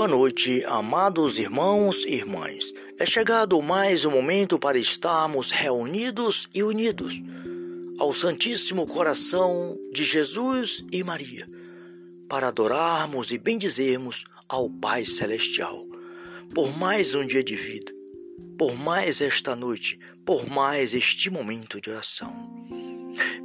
Boa noite, amados irmãos e irmãs. É chegado mais um momento para estarmos reunidos e unidos ao Santíssimo Coração de Jesus e Maria, para adorarmos e bendizermos ao Pai Celestial, por mais um dia de vida, por mais esta noite, por mais este momento de oração.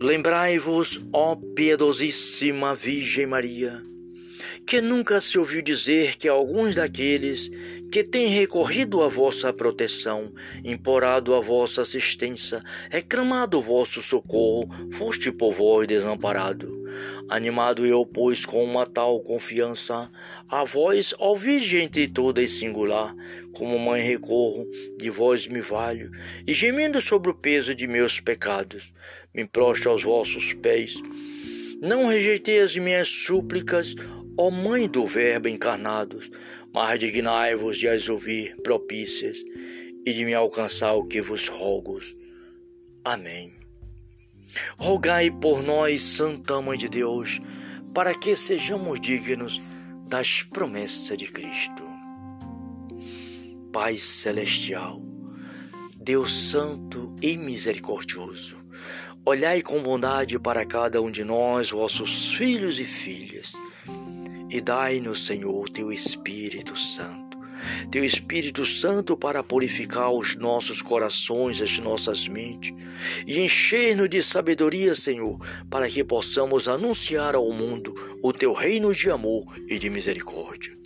Lembrai-vos, ó piedosíssima Virgem Maria, que nunca se ouviu dizer que alguns daqueles que têm recorrido à vossa proteção, implorado a vossa assistência, reclamado o vosso socorro, foste por vós desamparado. Animado eu, pois, com uma tal confiança, a vós, ó Virgem entre todas singular, como mãe recorro, de vós me valho, e gemendo sobre o peso de meus pecados, me prostro aos vossos pés. Não rejeitei as minhas súplicas, ó Mãe do Verbo encarnado, mas dignai-vos de as ouvir propícias e de me alcançar o que vos rogo. Amém. Rogai por nós, Santa Mãe de Deus, para que sejamos dignos das promessas de Cristo. Pai Celestial, Deus Santo e Misericordioso, olhai com bondade para cada um de nós, vossos filhos e filhas, e dai-nos, Senhor, teu Espírito Santo teu Espírito Santo para purificar os nossos corações, as nossas mentes e encher-nos de sabedoria, Senhor, para que possamos anunciar ao mundo o teu reino de amor e de misericórdia.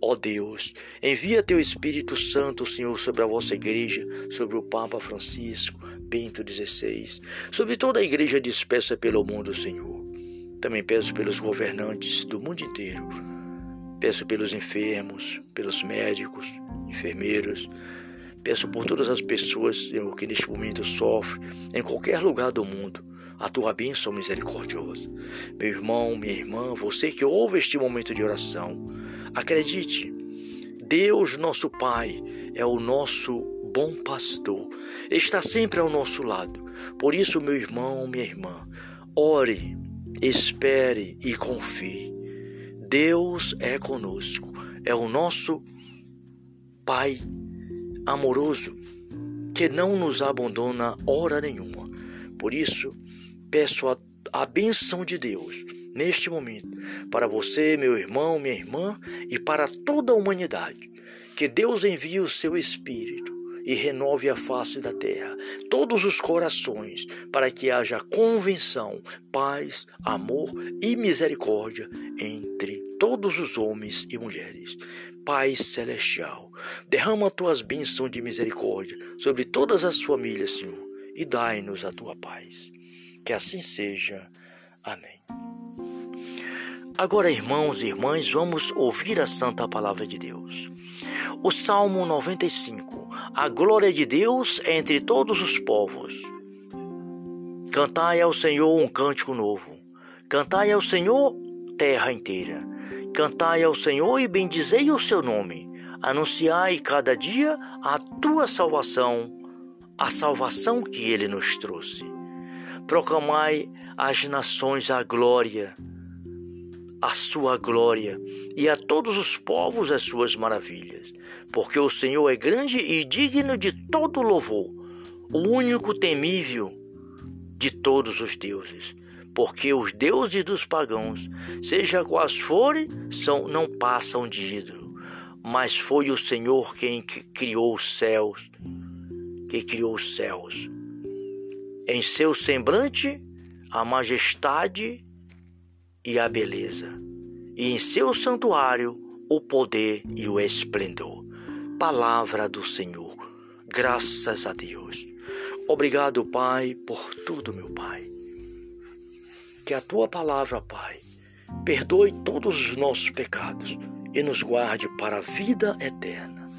Ó Deus, envia teu Espírito Santo, Senhor, sobre a vossa igreja, sobre o Papa Francisco, Bento XVI, sobre toda a igreja dispersa pelo mundo, Senhor. Também peço pelos governantes do mundo inteiro Peço pelos enfermos, pelos médicos, enfermeiros. Peço por todas as pessoas que neste momento sofrem, em qualquer lugar do mundo, a tua bênção misericordiosa. Meu irmão, minha irmã, você que ouve este momento de oração, acredite, Deus, nosso Pai, é o nosso bom pastor, está sempre ao nosso lado. Por isso, meu irmão, minha irmã, ore, espere e confie. Deus é conosco, é o nosso Pai amoroso que não nos abandona hora nenhuma. Por isso, peço a, a benção de Deus neste momento para você, meu irmão, minha irmã e para toda a humanidade. Que Deus envie o seu Espírito e renove a face da terra, todos os corações, para que haja convenção, paz, amor e misericórdia entre todos os homens e mulheres. Pai celestial, derrama tuas bênçãos de misericórdia sobre todas as famílias, Senhor, e dai-nos a tua paz. Que assim seja. Amém. Agora, irmãos e irmãs, vamos ouvir a santa palavra de Deus. O Salmo 95. A glória de Deus é entre todos os povos. Cantai ao Senhor um cântico novo. Cantai ao Senhor, terra inteira. Cantai ao Senhor e bendizei o seu nome. Anunciai cada dia a tua salvação, a salvação que ele nos trouxe. Proclamai às nações a glória a sua glória e a todos os povos as suas maravilhas, porque o Senhor é grande e digno de todo louvor, o único temível de todos os deuses, porque os deuses dos pagãos, seja quais forem, são não passam de ídolo, mas foi o Senhor quem criou os céus, que criou os céus. Em seu semblante, a majestade e a beleza, e em seu santuário o poder e o esplendor. Palavra do Senhor. Graças a Deus. Obrigado, Pai, por tudo, meu Pai. Que a tua palavra, Pai, perdoe todos os nossos pecados e nos guarde para a vida eterna.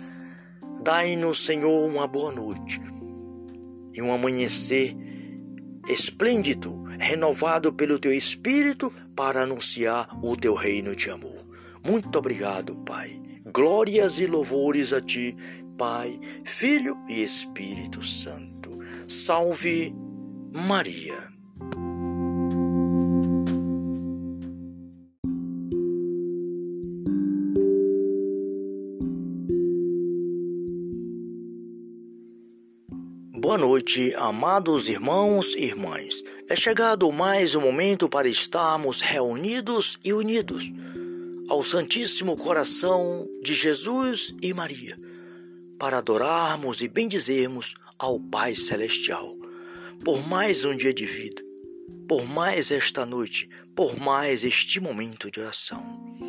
Dai-nos, Senhor, uma boa noite e um amanhecer esplêndido, renovado pelo teu Espírito para anunciar o teu reino de amor. Muito obrigado, Pai. Glórias e louvores a ti, Pai, Filho e Espírito Santo. Salve Maria. Boa noite, amados irmãos e irmãs. É chegado mais um momento para estarmos reunidos e unidos ao Santíssimo Coração de Jesus e Maria, para adorarmos e bendizermos ao Pai Celestial, por mais um dia de vida, por mais esta noite, por mais este momento de oração.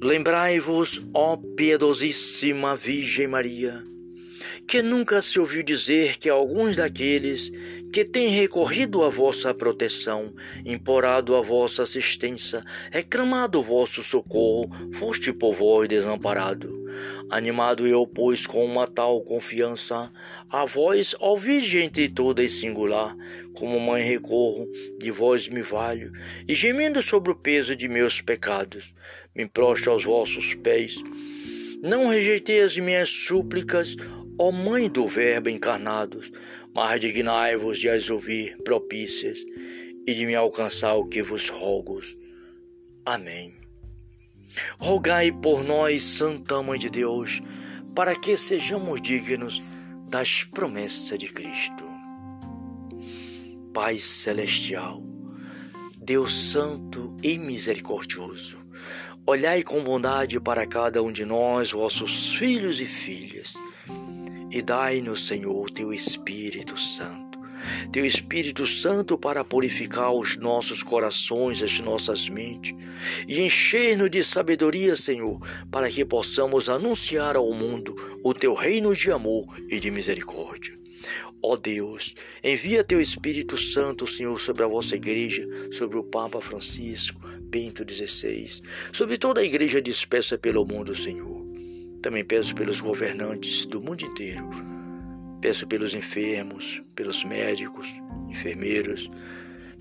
Lembrai-vos, ó piedosíssima Virgem Maria, que nunca se ouviu dizer que alguns daqueles que têm recorrido à vossa proteção, implorado a vossa assistência, reclamado o vosso socorro, foste por vós desamparado. Animado eu, pois, com uma tal confiança, a ó Virgem entre todas singular, como mãe recorro, de vós me valho, e gemendo sobre o peso de meus pecados, me prostro aos vossos pés. Não rejeitei as minhas súplicas, Ó Mãe do Verbo encarnado, mas dignai-vos de as ouvir propícias e de me alcançar o que vos rogo. Amém. Rogai por nós, Santa Mãe de Deus, para que sejamos dignos das promessas de Cristo. Pai Celestial, Deus Santo e Misericordioso, olhai com bondade para cada um de nós, vossos filhos e filhas e dai-nos, Senhor, teu Espírito Santo. Teu Espírito Santo para purificar os nossos corações, as nossas mentes e encher-nos de sabedoria, Senhor, para que possamos anunciar ao mundo o teu reino de amor e de misericórdia. Ó Deus, envia teu Espírito Santo, Senhor, sobre a vossa igreja, sobre o Papa Francisco, Bento XVI, sobre toda a igreja dispersa pelo mundo, Senhor. Também peço pelos governantes do mundo inteiro. Peço pelos enfermos, pelos médicos, enfermeiros.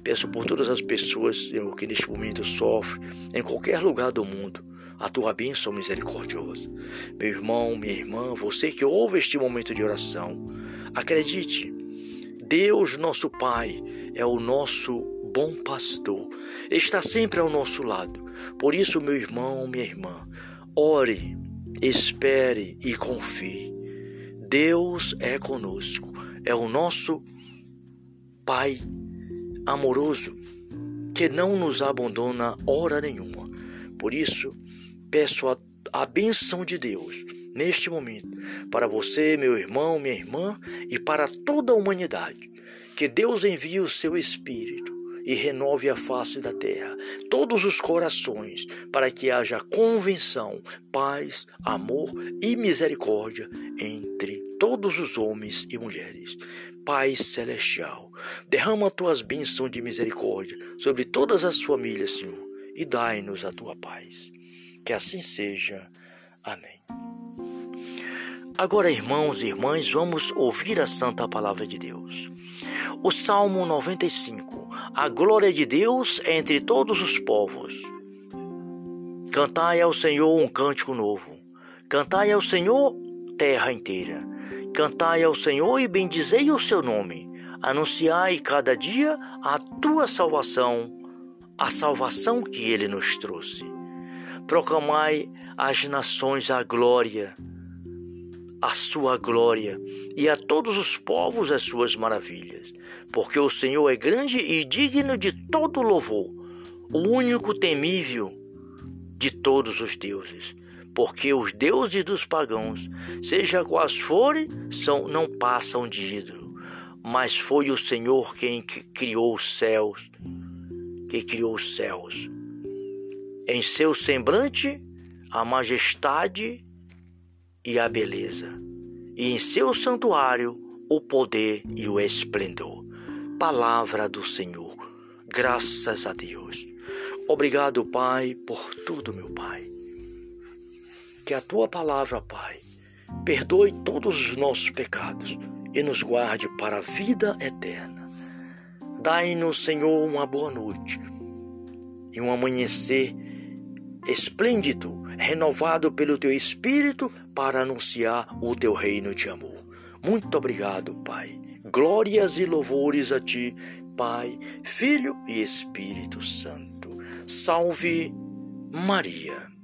Peço por todas as pessoas que neste momento sofrem, em qualquer lugar do mundo, a tua bênção misericordiosa. Meu irmão, minha irmã, você que ouve este momento de oração, acredite, Deus, nosso Pai, é o nosso bom pastor, está sempre ao nosso lado. Por isso, meu irmão, minha irmã, ore espere e confie. Deus é conosco, é o nosso Pai amoroso que não nos abandona hora nenhuma. Por isso, peço a, a benção de Deus neste momento para você, meu irmão, minha irmã e para toda a humanidade. Que Deus envie o seu Espírito e renove a face da terra, todos os corações, para que haja convenção, paz, amor e misericórdia entre todos os homens e mulheres. Pai celestial, derrama tuas bênçãos de misericórdia sobre todas as famílias, Senhor, e dai-nos a tua paz. Que assim seja. Amém. Agora, irmãos e irmãs, vamos ouvir a santa palavra de Deus. O Salmo 95. A glória de Deus entre todos os povos. Cantai ao Senhor um cântico novo. Cantai ao Senhor, terra inteira. Cantai ao Senhor e bendizei o seu nome. Anunciai cada dia a tua salvação, a salvação que ele nos trouxe. Proclamai às nações a glória a sua glória e a todos os povos as suas maravilhas, porque o Senhor é grande e digno de todo louvor, o único temível de todos os deuses, porque os deuses dos pagãos, seja quais forem, são não passam de ídolo, mas foi o Senhor quem criou os céus, que criou os céus. Em seu semblante a majestade e a beleza, e em seu santuário o poder e o esplendor. Palavra do Senhor. Graças a Deus. Obrigado, Pai, por tudo, meu Pai. Que a tua palavra, Pai, perdoe todos os nossos pecados e nos guarde para a vida eterna. Dai-nos, Senhor, uma boa noite e um amanhecer esplêndido, renovado pelo teu Espírito para anunciar o teu reino de amor. Muito obrigado, Pai. Glórias e louvores a ti, Pai, Filho e Espírito Santo. Salve Maria.